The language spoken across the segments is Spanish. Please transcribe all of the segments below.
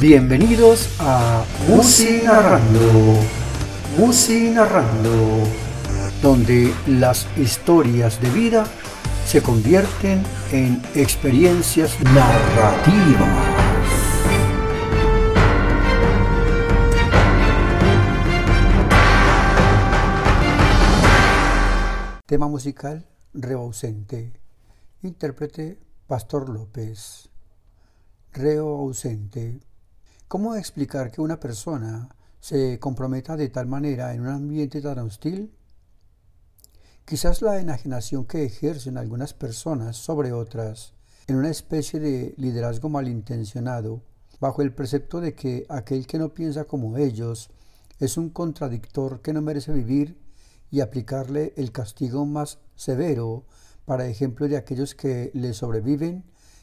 Bienvenidos a Musi Narrando, Musi Narrando, donde las historias de vida se convierten en experiencias narrativas. Tema musical, Reo ausente. Intérprete, Pastor López. Reo ausente. ¿Cómo explicar que una persona se comprometa de tal manera en un ambiente tan hostil? Quizás la enajenación que ejercen algunas personas sobre otras en una especie de liderazgo malintencionado, bajo el precepto de que aquel que no piensa como ellos es un contradictor que no merece vivir y aplicarle el castigo más severo para ejemplo de aquellos que le sobreviven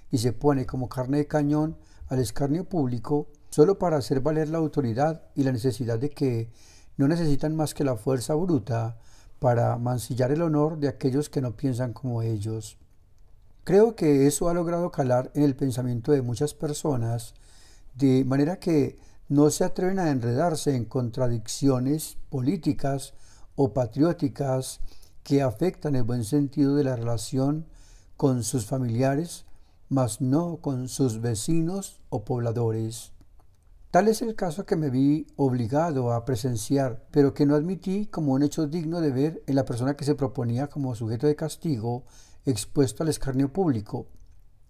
y se pone como carne de cañón al escarnio público solo para hacer valer la autoridad y la necesidad de que no necesitan más que la fuerza bruta para mancillar el honor de aquellos que no piensan como ellos. Creo que eso ha logrado calar en el pensamiento de muchas personas, de manera que no se atreven a enredarse en contradicciones políticas o patrióticas que afectan el buen sentido de la relación con sus familiares, mas no con sus vecinos o pobladores. Tal es el caso que me vi obligado a presenciar, pero que no admití como un hecho digno de ver en la persona que se proponía como sujeto de castigo expuesto al escarnio público.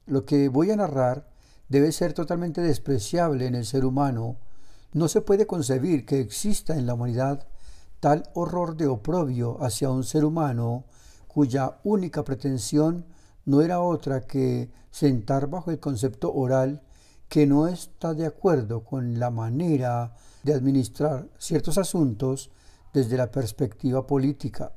Lo que voy a narrar debe ser totalmente despreciable en el ser humano. No se puede concebir que exista en la humanidad tal horror de oprobio hacia un ser humano cuya única pretensión no era otra que sentar bajo el concepto oral que no está de acuerdo con la manera de administrar ciertos asuntos desde la perspectiva política.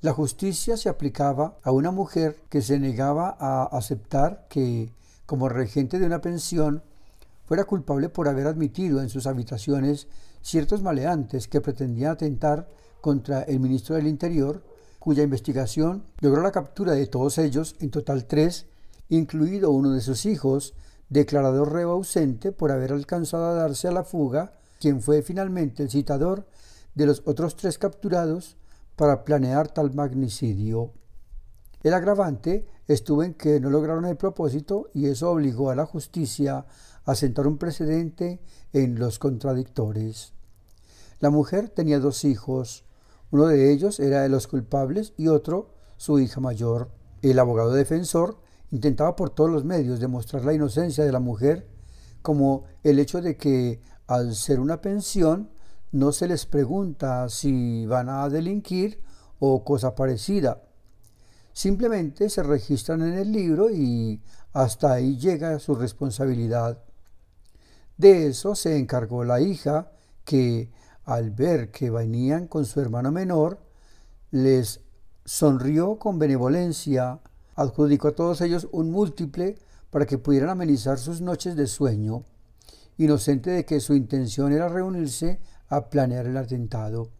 La justicia se aplicaba a una mujer que se negaba a aceptar que, como regente de una pensión, fuera culpable por haber admitido en sus habitaciones ciertos maleantes que pretendían atentar contra el ministro del Interior, cuya investigación logró la captura de todos ellos, en total tres, incluido uno de sus hijos, declarado reo ausente por haber alcanzado a darse a la fuga, quien fue finalmente el citador de los otros tres capturados para planear tal magnicidio. El agravante estuvo en que no lograron el propósito y eso obligó a la justicia a sentar un precedente en los contradictores. La mujer tenía dos hijos, uno de ellos era de los culpables y otro su hija mayor. El abogado defensor intentaba por todos los medios demostrar la inocencia de la mujer, como el hecho de que al ser una pensión no se les pregunta si van a delinquir o cosa parecida. Simplemente se registran en el libro y hasta ahí llega su responsabilidad. De eso se encargó la hija, que al ver que venían con su hermano menor, les sonrió con benevolencia adjudicó a todos ellos un múltiple para que pudieran amenizar sus noches de sueño, inocente de que su intención era reunirse a planear el atentado.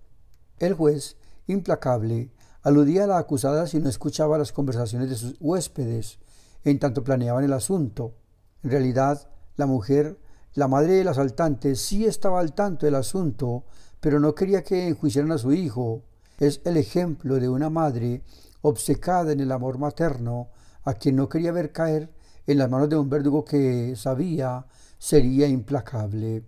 El juez, implacable, aludía a la acusada si no escuchaba las conversaciones de sus huéspedes, en tanto planeaban el asunto. En realidad, la mujer, la madre del asaltante, sí estaba al tanto del asunto, pero no quería que enjuiciaran a su hijo. Es el ejemplo de una madre obcecada en el amor materno, a quien no quería ver caer en las manos de un verdugo que sabía sería implacable.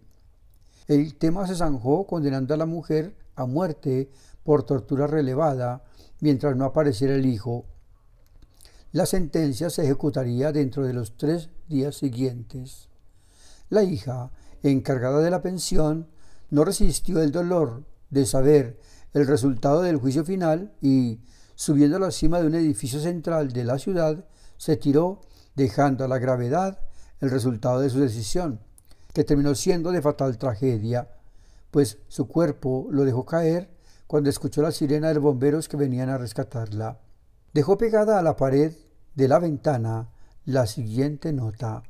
El tema se zanjó condenando a la mujer a muerte por tortura relevada mientras no apareciera el hijo. La sentencia se ejecutaría dentro de los tres días siguientes. La hija, encargada de la pensión, no resistió el dolor de saber el resultado del juicio final y, subiendo a la cima de un edificio central de la ciudad, se tiró, dejando a la gravedad el resultado de su decisión, que terminó siendo de fatal tragedia, pues su cuerpo lo dejó caer cuando escuchó la sirena de los bomberos que venían a rescatarla. Dejó pegada a la pared de la ventana la siguiente nota.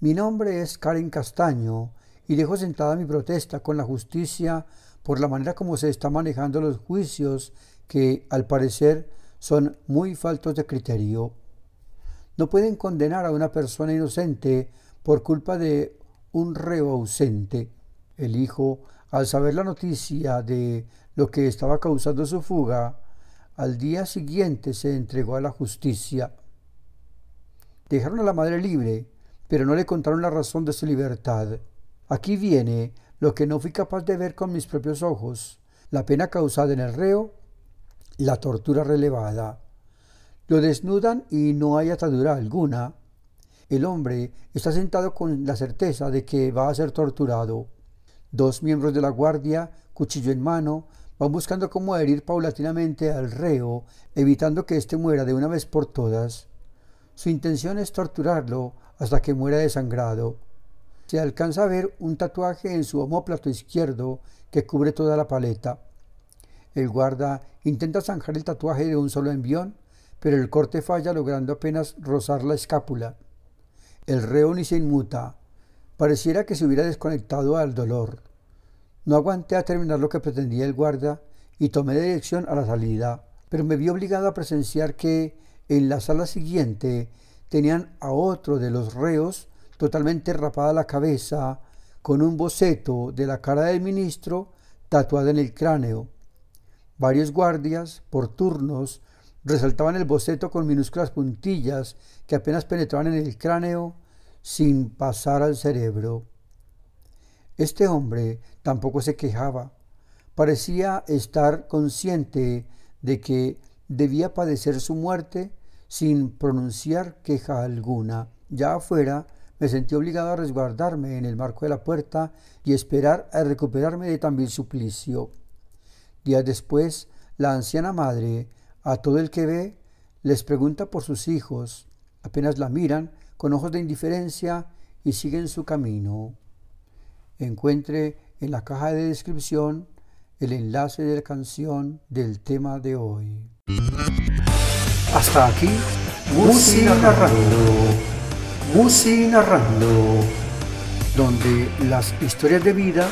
Mi nombre es Karen Castaño y dejo sentada mi protesta con la justicia por la manera como se están manejando los juicios que al parecer son muy faltos de criterio. No pueden condenar a una persona inocente por culpa de un reo ausente. El hijo, al saber la noticia de lo que estaba causando su fuga, al día siguiente se entregó a la justicia. Dejaron a la madre libre, pero no le contaron la razón de su libertad. Aquí viene lo que no fui capaz de ver con mis propios ojos, la pena causada en el reo, la tortura relevada. Lo desnudan y no hay atadura alguna. El hombre está sentado con la certeza de que va a ser torturado. Dos miembros de la guardia, cuchillo en mano, van buscando cómo herir paulatinamente al reo, evitando que éste muera de una vez por todas. Su intención es torturarlo hasta que muera desangrado. Se alcanza a ver un tatuaje en su homóplato izquierdo que cubre toda la paleta. El guarda intenta zanjar el tatuaje de un solo envión, pero el corte falla logrando apenas rozar la escápula. El reo ni se inmuta. Pareciera que se hubiera desconectado al dolor. No aguanté a terminar lo que pretendía el guarda y tomé dirección a la salida, pero me vi obligado a presenciar que en la sala siguiente tenían a otro de los reos totalmente rapada la cabeza, con un boceto de la cara del ministro tatuada en el cráneo. Varios guardias, por turnos, resaltaban el boceto con minúsculas puntillas que apenas penetraban en el cráneo sin pasar al cerebro. Este hombre tampoco se quejaba. Parecía estar consciente de que debía padecer su muerte sin pronunciar queja alguna. Ya afuera me sentí obligado a resguardarme en el marco de la puerta y esperar a recuperarme de tan vil suplicio. Días después, la anciana madre, a todo el que ve, les pregunta por sus hijos. Apenas la miran con ojos de indiferencia y siguen su camino. Encuentre en la caja de descripción el enlace de la canción del tema de hoy. Hasta aquí, Musi narrando, Musi narrando, donde las historias de vida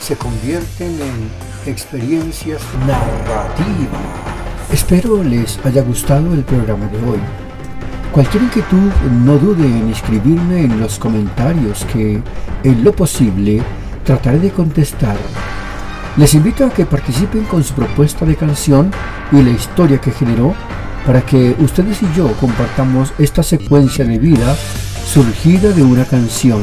se convierten en experiencias narrativas. Espero les haya gustado el programa de hoy. Cualquier inquietud, no dude en escribirme en los comentarios que, en lo posible, trataré de contestar. Les invito a que participen con su propuesta de canción y la historia que generó para que ustedes y yo compartamos esta secuencia de vida surgida de una canción.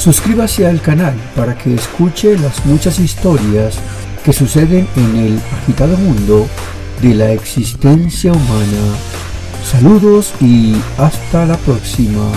Suscríbase al canal para que escuche las muchas historias que suceden en el agitado mundo de la existencia humana. Saludos y hasta la próxima.